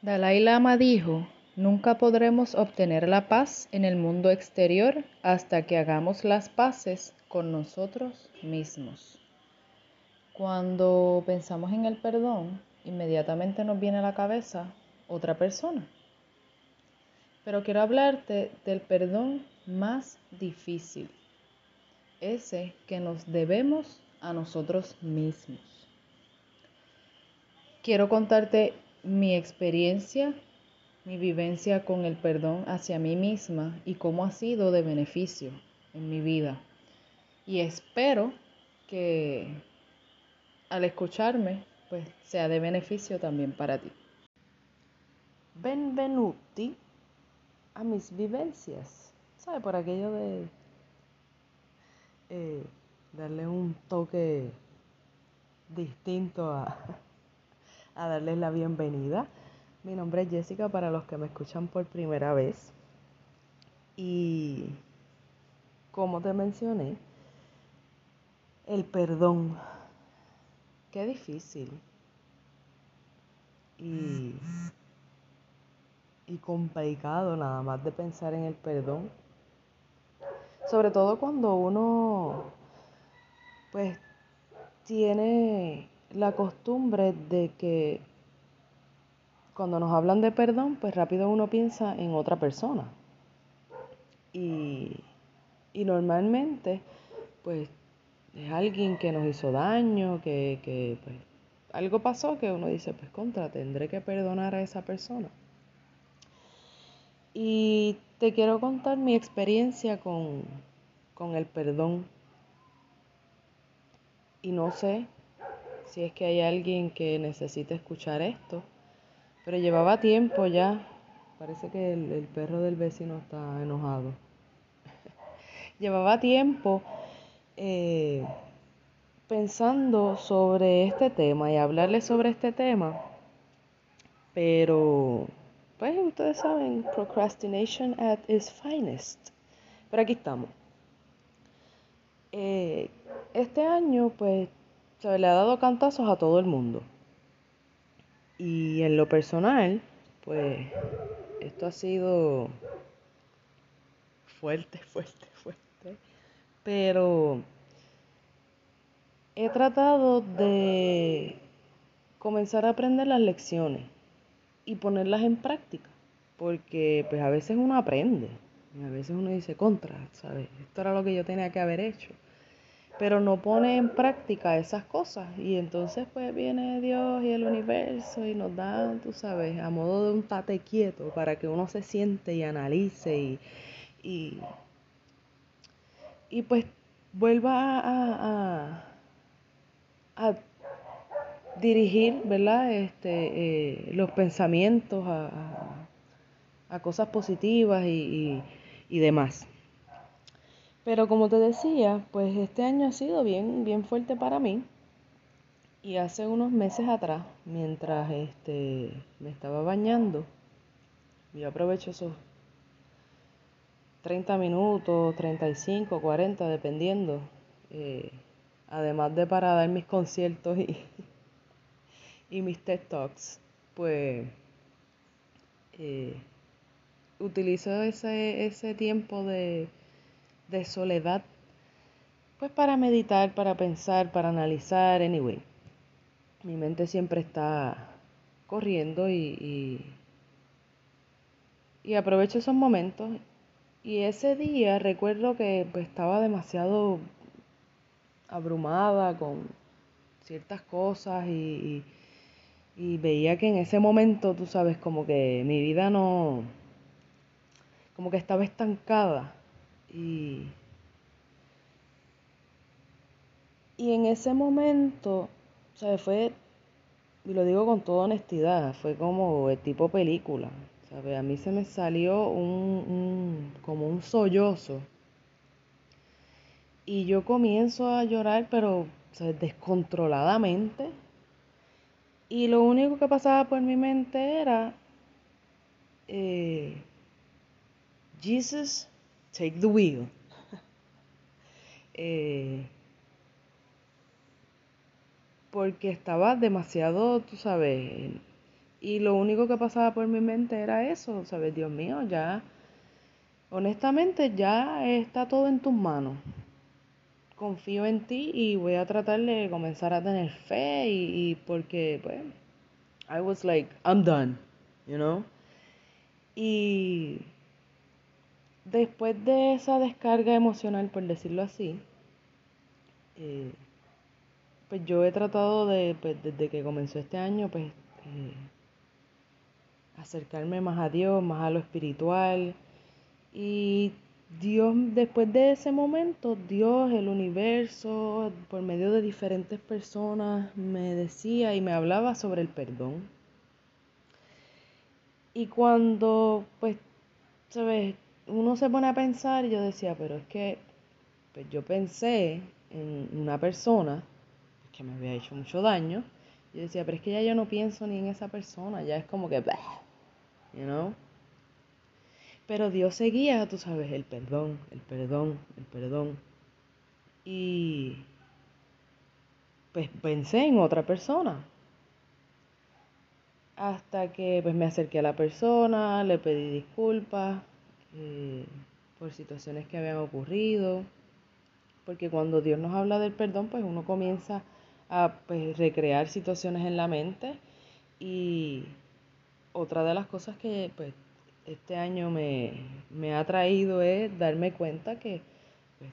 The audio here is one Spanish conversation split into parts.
Dalai Lama dijo, nunca podremos obtener la paz en el mundo exterior hasta que hagamos las paces con nosotros mismos. Cuando pensamos en el perdón, inmediatamente nos viene a la cabeza otra persona. Pero quiero hablarte del perdón más difícil, ese que nos debemos a nosotros mismos. Quiero contarte mi experiencia, mi vivencia con el perdón hacia mí misma y cómo ha sido de beneficio en mi vida. Y espero que al escucharme, pues sea de beneficio también para ti. Benvenuti a mis vivencias. ¿Sabe? Por aquello de eh, darle un toque distinto a, a darles la bienvenida. Mi nombre es Jessica para los que me escuchan por primera vez. Y como te mencioné, el perdón. Qué difícil. Y, y complicado nada más de pensar en el perdón. Sobre todo cuando uno pues tiene la costumbre de que cuando nos hablan de perdón, pues rápido uno piensa en otra persona. Y, y normalmente, pues es alguien que nos hizo daño, que, que pues, algo pasó que uno dice, pues contra, tendré que perdonar a esa persona. Y te quiero contar mi experiencia con, con el perdón. Y no sé si es que hay alguien que necesite escuchar esto. Pero llevaba tiempo ya. Parece que el, perro del vecino está enojado. llevaba tiempo eh, pensando sobre este tema y hablarle sobre este tema. Pero, pues ustedes saben, procrastination at its finest. Pero aquí estamos. Eh, este año, pues se le ha dado cantazos a todo el mundo. Y en lo personal, pues esto ha sido fuerte, fuerte, fuerte. Pero he tratado de comenzar a aprender las lecciones y ponerlas en práctica. Porque pues a veces uno aprende. Y a veces uno dice contra, ¿sabes? Esto era lo que yo tenía que haber hecho pero no pone en práctica esas cosas. Y entonces pues viene Dios y el universo y nos da, tú sabes, a modo de un tate quieto para que uno se siente y analice y, y, y pues vuelva a, a, dirigir, ¿verdad? Este, eh, los pensamientos a, a, cosas positivas y, y, y demás. Pero como te decía, pues este año ha sido bien, bien fuerte para mí. Y hace unos meses atrás, mientras este, me estaba bañando, yo aprovecho esos 30 minutos, 35, 40, dependiendo, eh, además de para dar mis conciertos y, y mis TED Talks, pues eh, utilizo ese, ese tiempo de de soledad, pues para meditar, para pensar, para analizar, anyway. Mi mente siempre está corriendo y, y, aprovecho esos momentos. Y ese día recuerdo que pues, estaba demasiado abrumada con ciertas cosas y, y, veía que en ese momento, tú sabes, como que mi vida no, como que estaba estancada y, en ese momento, o sea, fue, y lo digo con toda honestidad, fue como el tipo película. A mí se me salió un, como un sollozo. Y yo comienzo a llorar, pero descontroladamente. Y lo único que pasaba por mi mente era, eh, Jesus, take the wheel. Eh, porque estaba demasiado, tú sabes, Y lo único que pasaba por mi mente era eso, ¿sabes? Dios mío, ya, honestamente, ya está todo en tus manos. Confío en ti y voy a tratar de comenzar a tener fe y, porque, pues, I was like, I'm done, you know? Y después de esa descarga emocional, por decirlo así, eh, pues yo he tratado de, pues desde que comenzó este año, pues eh, acercarme más a Dios, más a lo espiritual. Y Dios, después de ese momento, Dios, el universo, por medio de diferentes personas, me decía y me hablaba sobre el perdón. Y cuando, pues, ¿sabes? Uno se pone a pensar, yo decía, pero es que, pues yo pensé en una persona que me había hecho mucho daño. Yo decía, pero es que ya yo no pienso ni en esa persona, ya es como que, you know. Pero Dios seguía, tú sabes, el perdón, el perdón, el perdón. Y pues pensé en otra persona. Hasta que pues me acerqué a la persona, le pedí disculpas eh, por situaciones que habían ocurrido. Porque cuando Dios nos habla del perdón, pues uno comienza a pues, recrear situaciones en la mente. Y otra de las cosas que pues, este año me, ha traído es darme cuenta que, pues,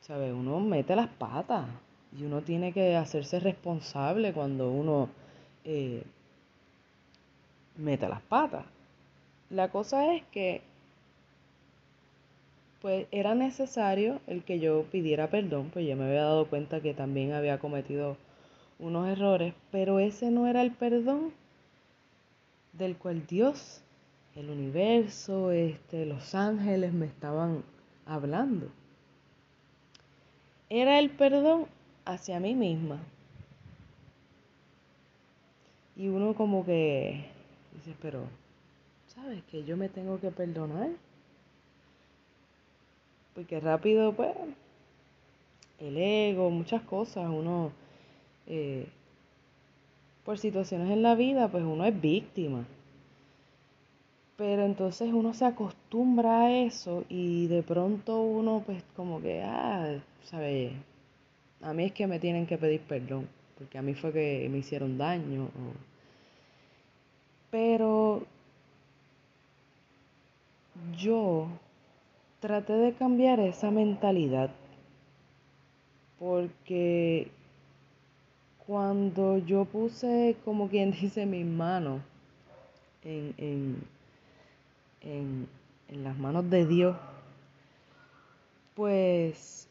¿sabe? Uno mete las patas y uno tiene que hacerse responsable cuando uno eh, mete las patas. La cosa es que pues era necesario el que yo pidiera perdón, pues yo me había dado cuenta que también había cometido unos errores, pero ese no era el perdón del cual Dios, el universo, este, los ángeles me estaban hablando. Era el perdón hacia mí misma. Y uno como que dice, pero, ¿sabes que yo me tengo que perdonar? Porque rápido, pues, el ego, muchas cosas, uno, eh, por situaciones en la vida, pues uno es víctima. Pero entonces uno se acostumbra a eso y de pronto uno pues como que, ah, ¿sabes? A mí es que me tienen que pedir perdón, porque a mí fue que me hicieron daño. Pero yo traté de cambiar esa mentalidad porque cuando yo puse, como quien dice, mis manos en, en, en, en las manos de Dios, pues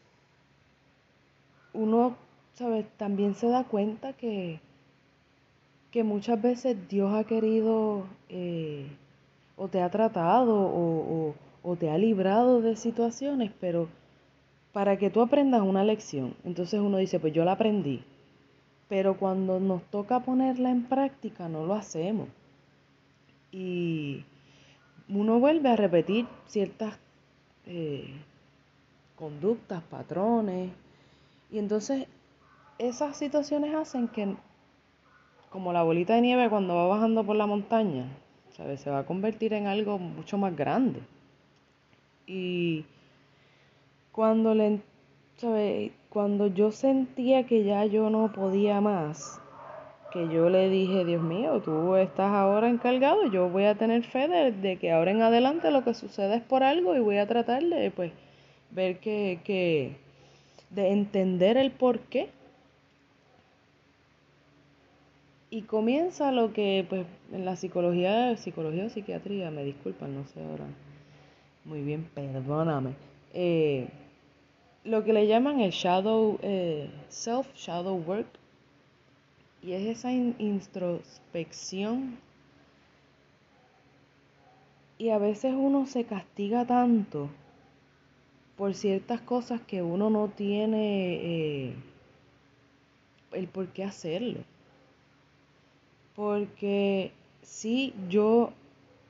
uno, ¿sabes? También se da cuenta que, que muchas veces Dios ha querido eh, o te ha tratado o, o te ha librado de situaciones, pero para que tú aprendas una lección. Entonces uno dice, pues yo la aprendí. Pero cuando nos toca ponerla en práctica, no lo hacemos. Y uno vuelve a repetir ciertas eh, conductas, patrones. Y entonces esas situaciones hacen que, como la bolita de nieve cuando va bajando por la montaña, ¿sabes? se va a convertir en algo mucho más grande. Y cuando le, Cuando yo sentía que ya yo no podía más, que yo le dije, Dios mío, tú estás ahora encargado, yo voy a tener fe de, que ahora en adelante lo que suceda es por algo y voy a tratar de, pues, ver que, que de entender el por qué. Y comienza lo que, pues, en la psicología, psicología o psiquiatría, me disculpan, no sé ahora muy bien, perdóname. Eh, lo que le llaman el shadow, eh, self shadow work. Y es esa introspección. Y a veces uno se castiga tanto por ciertas cosas que uno no tiene eh, el por qué hacerlo. Porque si yo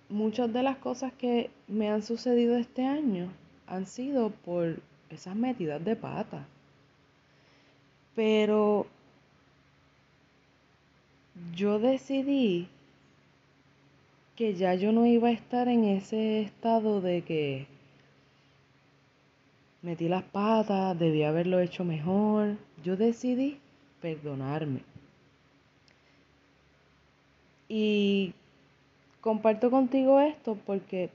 muchas de las cosas que me han sucedido este año han sido por esas metidas de pata. Pero yo decidí que ya yo no iba a estar en ese estado de que metí las patas, debí haberlo hecho mejor. Yo decidí perdonarme. Y comparto contigo esto porque,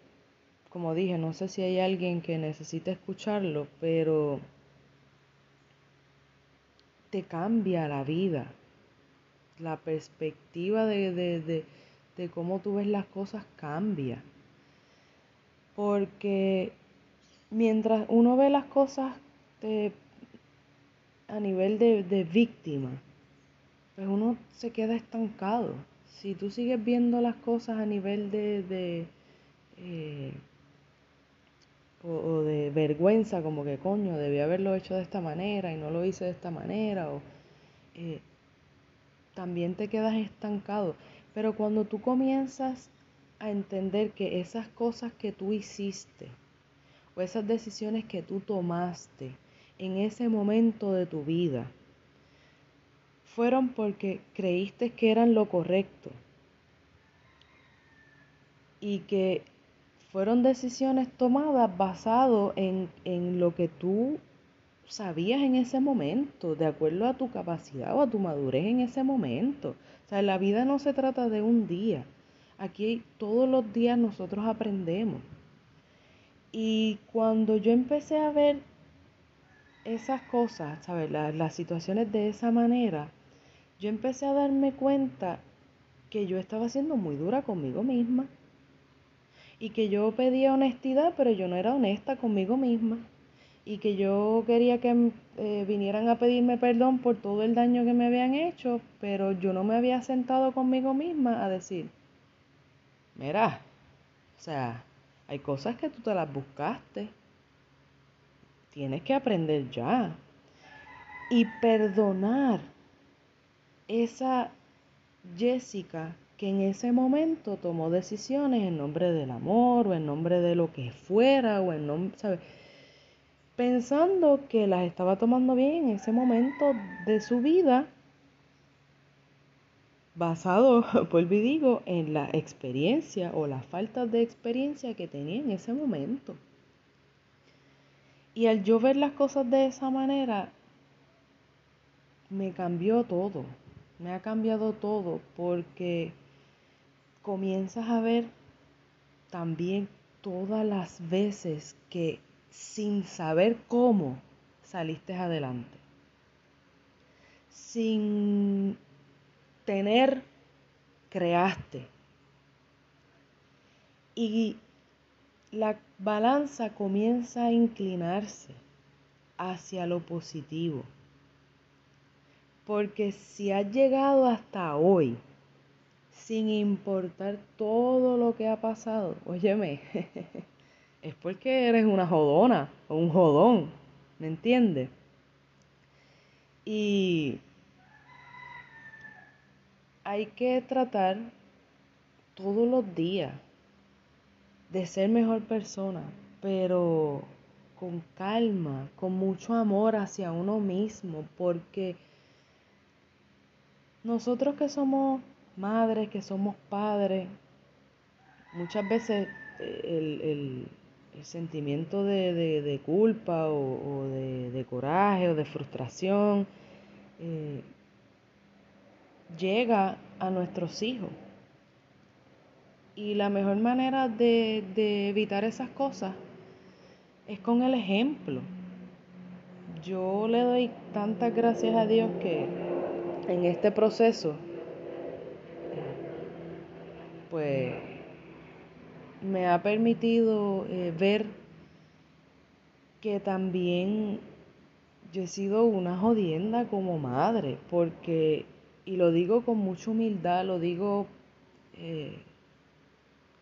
como dije, no sé si hay alguien que necesite escucharlo, pero te cambia la vida. La perspectiva de, de, de, cómo tú ves las cosas cambia. Porque mientras uno ve las cosas a nivel de, víctima, pues uno se queda estancado. Si tú sigues viendo las cosas a nivel de, eh, o, de vergüenza, como que coño, debí haberlo hecho de esta manera y no lo hice de esta manera, o eh, también te quedas estancado. Pero cuando tú comienzas a entender que esas cosas que tú hiciste, o esas decisiones que tú tomaste en ese momento de tu vida fueron porque creíste que eran lo correcto y que fueron decisiones tomadas basado en, en lo que tú sabías en ese momento, de acuerdo a tu capacidad o a tu madurez en ese momento. O sea, la vida no se trata de un día. Aquí todos los días nosotros aprendemos. Y cuando yo empecé a ver esas cosas, ¿sabes? las situaciones de esa manera, yo empecé a darme cuenta que yo estaba siendo muy dura conmigo misma. Y que yo pedía honestidad, pero yo no era honesta conmigo misma. Y que yo quería que eh, vinieran a pedirme perdón por todo el daño que me habían hecho, pero yo no me había sentado conmigo misma a decir, mira, o sea, hay cosas que tú te las buscaste. Tienes que aprender ya. Y perdonar esa Jessica que en ese momento tomó decisiones en nombre del amor o en nombre de lo que fuera o en nombre, ¿sabes? Pensando que las estaba tomando bien en ese momento de su vida basado, vuelvo y digo, en la experiencia o la falta de experiencia que tenía en ese momento. Y al yo ver las cosas de esa manera, me cambió todo, me ha cambiado todo, porque comienzas a ver también todas las veces que sin saber cómo saliste adelante, sin tener, creaste. Y la balanza comienza a inclinarse hacia lo positivo. Porque si has llegado hasta hoy, sin importar todo lo que ha pasado, óyeme, es porque eres una jodona o un jodón, ¿me entiendes? Y hay que tratar todos los días de ser mejor persona, pero con calma, con mucho amor hacia uno mismo, porque nosotros que somos madres, que somos padres, muchas veces eh, el, sentimiento de, culpa o, de, coraje o de frustración eh, llega a nuestros hijos. Y la mejor manera de, evitar esas cosas es con el ejemplo. Yo le doy tantas gracias a Dios que en este proceso, pues, me ha permitido eh, ver que también yo he sido una jodienda como madre, porque y lo digo con mucha humildad, lo digo eh,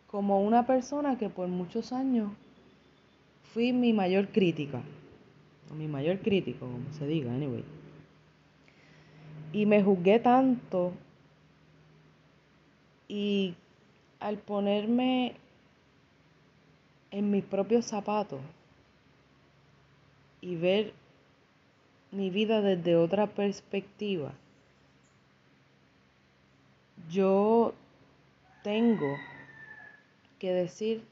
como una persona que por muchos años fui mi mayor crítica, o mi mayor crítico, como se diga, anyway. Y me juzgué tanto y al ponerme en mis propios zapatos y ver mi vida desde otra perspectiva, yo tengo que decir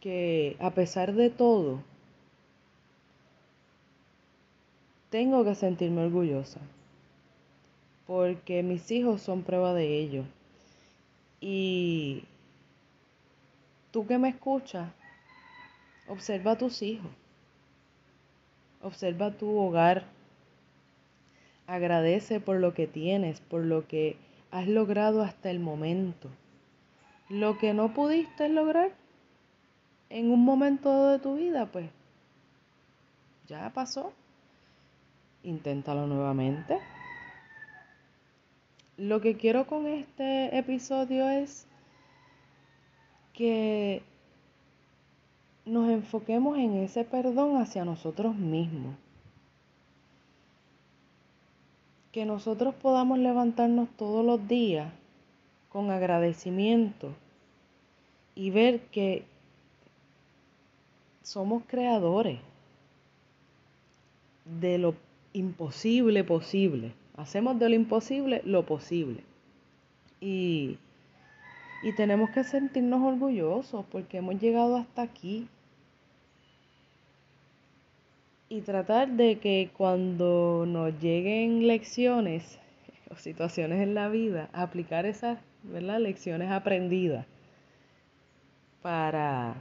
que a pesar de todo, tengo que sentirme orgullosa, porque mis hijos son prueba de ello. Y tú que me escuchas, observa a tus hijos, observa tu hogar, agradece por lo que tienes, por lo que has logrado hasta el momento. Lo que no pudiste lograr en un momento de tu vida, pues ya pasó. Inténtalo nuevamente. Lo que quiero con este episodio es que nos enfoquemos en ese perdón hacia nosotros mismos. Que nosotros podamos levantarnos todos los días con agradecimiento y ver que somos creadores de lo imposible posible. Hacemos de lo imposible lo posible. Y, y tenemos que sentirnos orgullosos porque hemos llegado hasta aquí. Y tratar de que cuando nos lleguen lecciones o situaciones en la vida, aplicar esas ¿verdad? lecciones aprendidas para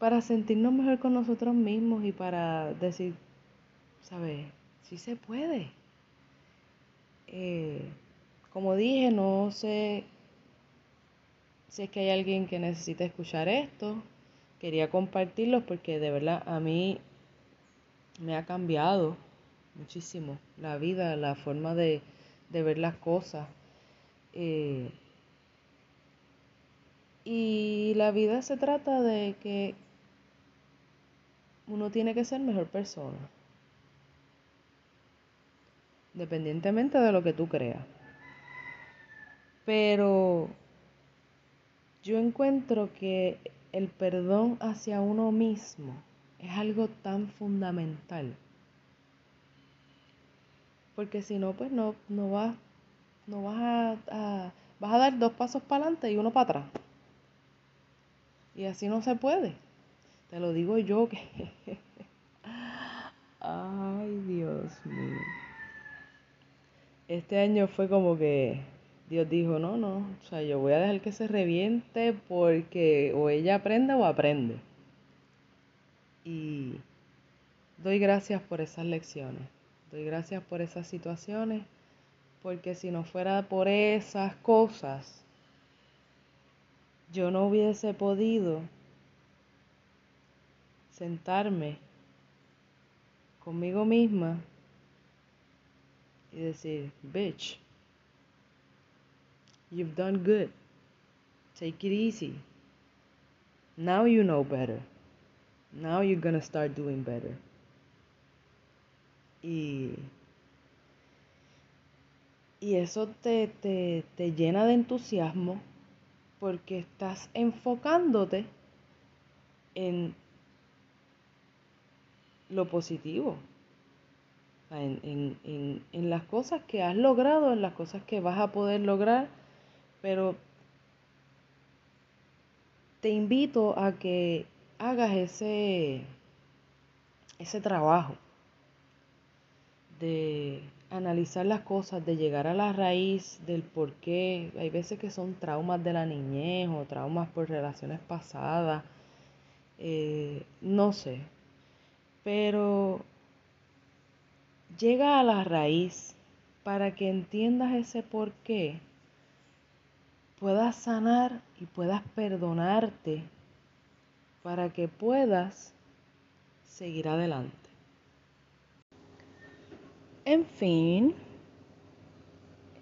para sentirnos mejor con nosotros mismos y para decir, ¿sabes? Sí se puede. Eh, como dije, no sé si es que hay alguien que necesita escuchar esto. Quería compartirlo porque de verdad a mí me ha cambiado muchísimo la vida, la forma de, ver las cosas. Eh, y la vida se trata de que uno tiene que ser mejor persona. Dependientemente de lo que tú creas. Pero yo encuentro que el perdón hacia uno mismo es algo tan fundamental. Porque si no, pues no, no vas, no vas a, vas a dar dos pasos para adelante y uno para atrás. Y así no se puede. Te lo digo yo que... Ay, Dios mío. Este año fue como que Dios dijo, no, no, o sea, yo voy a dejar que se reviente porque o ella aprende o aprende. Y doy gracias por esas lecciones, doy gracias por esas situaciones, porque si no fuera por esas cosas, yo no hubiese podido sentarme conmigo misma y decir, bitch, you've done good. Take it easy. Now you know better. Now you're gonna start doing better. Y, y eso te, te, te llena de entusiasmo porque estás enfocándote en lo positivo. En, en, en, las cosas que has logrado, en las cosas que vas a poder lograr, pero te invito a que hagas ese, ese trabajo de analizar las cosas, de llegar a la raíz del por qué. Hay veces que son traumas de la niñez o traumas por relaciones pasadas. Eh, no sé, pero llega a la raíz para que entiendas ese por qué, puedas sanar y puedas perdonarte para que puedas seguir adelante. En fin,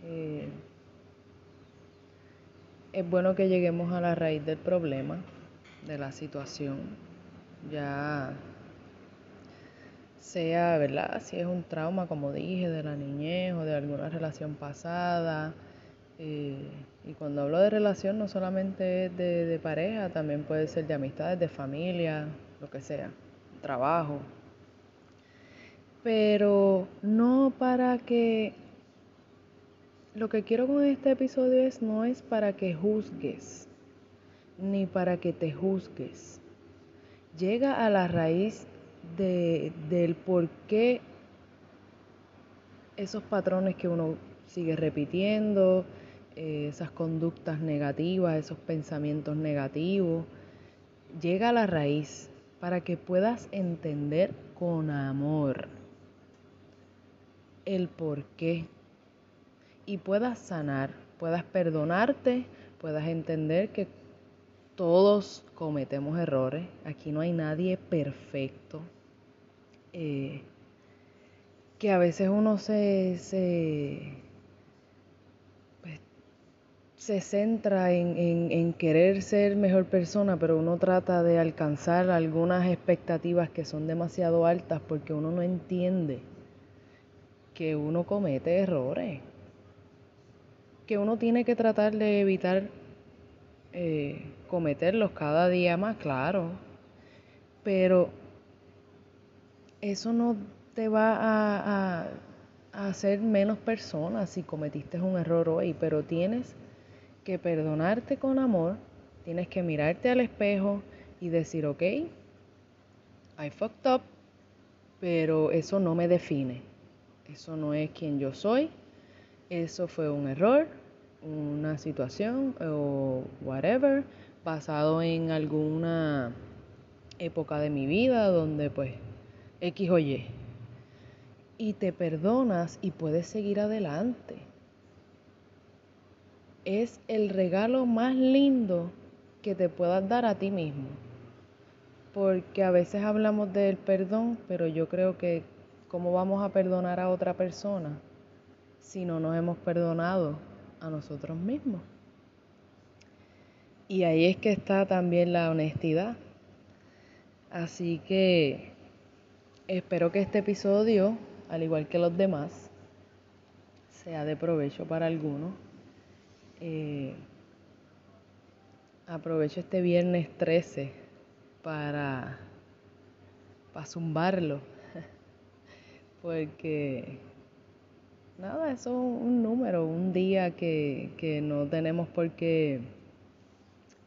eh, es bueno que lleguemos a la raíz del problema, de la situación. Ya sea, ¿verdad? Si es un trauma, como dije, de la niñez o de alguna relación pasada. Eh, y cuando hablo de relación no solamente es de, de, pareja, también puede ser de amistades, de familia, lo que sea, trabajo. Pero no para que lo que quiero con este episodio es no es para que juzgues, ni para que te juzgues. Llega a la raíz de, del por qué esos patrones que uno sigue repitiendo, eh, esas conductas negativas, esos pensamientos negativos, llega a la raíz para que puedas entender con amor el por qué. Y puedas sanar, puedas perdonarte, puedas entender que todos cometemos errores, aquí no hay nadie perfecto. Eh, que a veces uno se, se, pues, se centra en, en, querer ser mejor persona, pero uno trata de alcanzar algunas expectativas que son demasiado altas porque uno no entiende que uno comete errores, que uno tiene que tratar de evitar eh, cometerlos cada día más, claro, pero eso no te va a, hacer menos persona si cometiste un error hoy, pero tienes que perdonarte con amor, tienes que mirarte al espejo y decir, ok, I fucked up, pero eso no me define, eso no es quien yo soy, eso fue un error, una situación o whatever, basado en alguna época de mi vida donde pues X o Y y te perdonas y puedes seguir adelante. Es el regalo más lindo que te puedas dar a ti mismo. Porque a veces hablamos del perdón, pero yo creo que ¿cómo vamos a perdonar a otra persona si no nos hemos perdonado a nosotros mismos? Y ahí es que está también la honestidad. Así que espero que este episodio al igual que los demás, sea de provecho para algunos. Eh, aprovecho este viernes 13 para, para zumbarlo, porque nada, eso es un número, un día que, que no tenemos por qué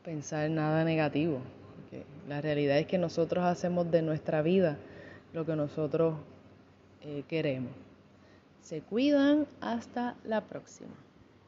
pensar nada negativo. La realidad es que nosotros hacemos de nuestra vida lo que nosotros eh, queremos. Se cuidan, hasta la próxima.